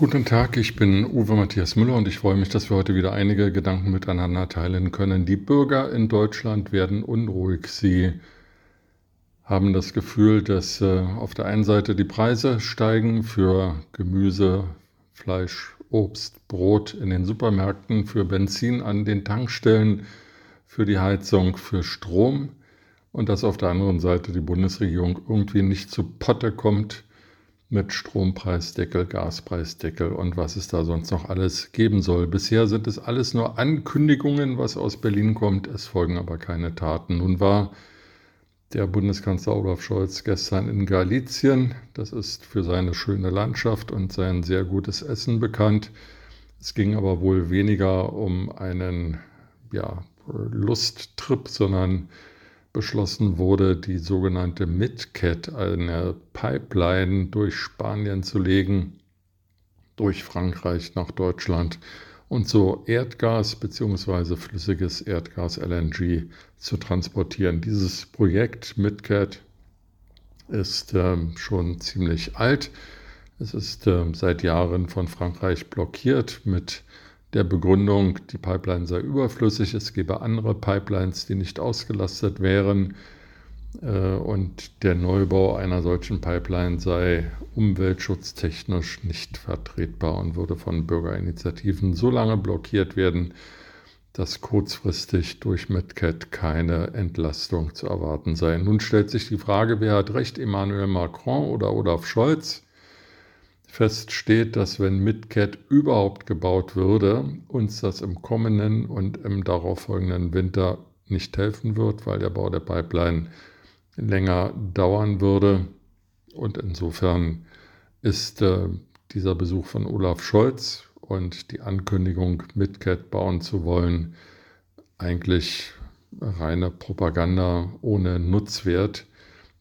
Guten Tag, ich bin Uwe Matthias Müller und ich freue mich, dass wir heute wieder einige Gedanken miteinander teilen können. Die Bürger in Deutschland werden unruhig. Sie haben das Gefühl, dass äh, auf der einen Seite die Preise steigen für Gemüse, Fleisch, Obst, Brot in den Supermärkten, für Benzin an den Tankstellen, für die Heizung, für Strom und dass auf der anderen Seite die Bundesregierung irgendwie nicht zu Potte kommt mit Strompreisdeckel, Gaspreisdeckel und was es da sonst noch alles geben soll. Bisher sind es alles nur Ankündigungen, was aus Berlin kommt. Es folgen aber keine Taten. Nun war der Bundeskanzler Olaf Scholz gestern in Galizien. Das ist für seine schöne Landschaft und sein sehr gutes Essen bekannt. Es ging aber wohl weniger um einen ja, Lusttrip, sondern beschlossen wurde, die sogenannte MidCat, eine Pipeline durch Spanien zu legen, durch Frankreich nach Deutschland und so Erdgas bzw. flüssiges Erdgas LNG zu transportieren. Dieses Projekt MidCat ist äh, schon ziemlich alt. Es ist äh, seit Jahren von Frankreich blockiert mit der Begründung, die Pipeline sei überflüssig, es gebe andere Pipelines, die nicht ausgelastet wären äh, und der Neubau einer solchen Pipeline sei umweltschutztechnisch nicht vertretbar und würde von Bürgerinitiativen so lange blockiert werden, dass kurzfristig durch MidCat keine Entlastung zu erwarten sei. Nun stellt sich die Frage, wer hat recht, Emmanuel Macron oder Olaf Scholz? Fest steht, dass wenn MidCat überhaupt gebaut würde, uns das im kommenden und im darauffolgenden Winter nicht helfen wird, weil der Bau der Pipeline länger dauern würde. Und insofern ist äh, dieser Besuch von Olaf Scholz und die Ankündigung, MidCat bauen zu wollen, eigentlich reine Propaganda ohne Nutzwert.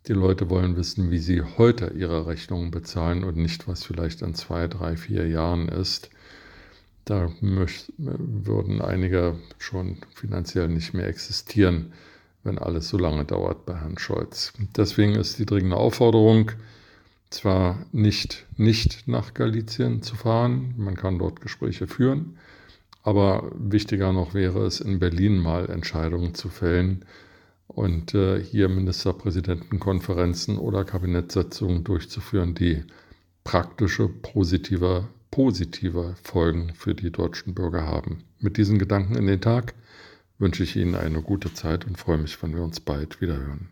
Die Leute wollen wissen, wie sie heute ihre Rechnungen bezahlen und nicht, was vielleicht in zwei, drei, vier Jahren ist. Da würden einige schon finanziell nicht mehr existieren, wenn alles so lange dauert bei Herrn Scholz. Deswegen ist die dringende Aufforderung, zwar nicht, nicht nach Galizien zu fahren, man kann dort Gespräche führen, aber wichtiger noch wäre es, in Berlin mal Entscheidungen zu fällen, und äh, hier Ministerpräsidentenkonferenzen oder Kabinettssitzungen durchzuführen, die praktische, positive, positive Folgen für die deutschen Bürger haben. Mit diesen Gedanken in den Tag wünsche ich Ihnen eine gute Zeit und freue mich, wenn wir uns bald wieder hören.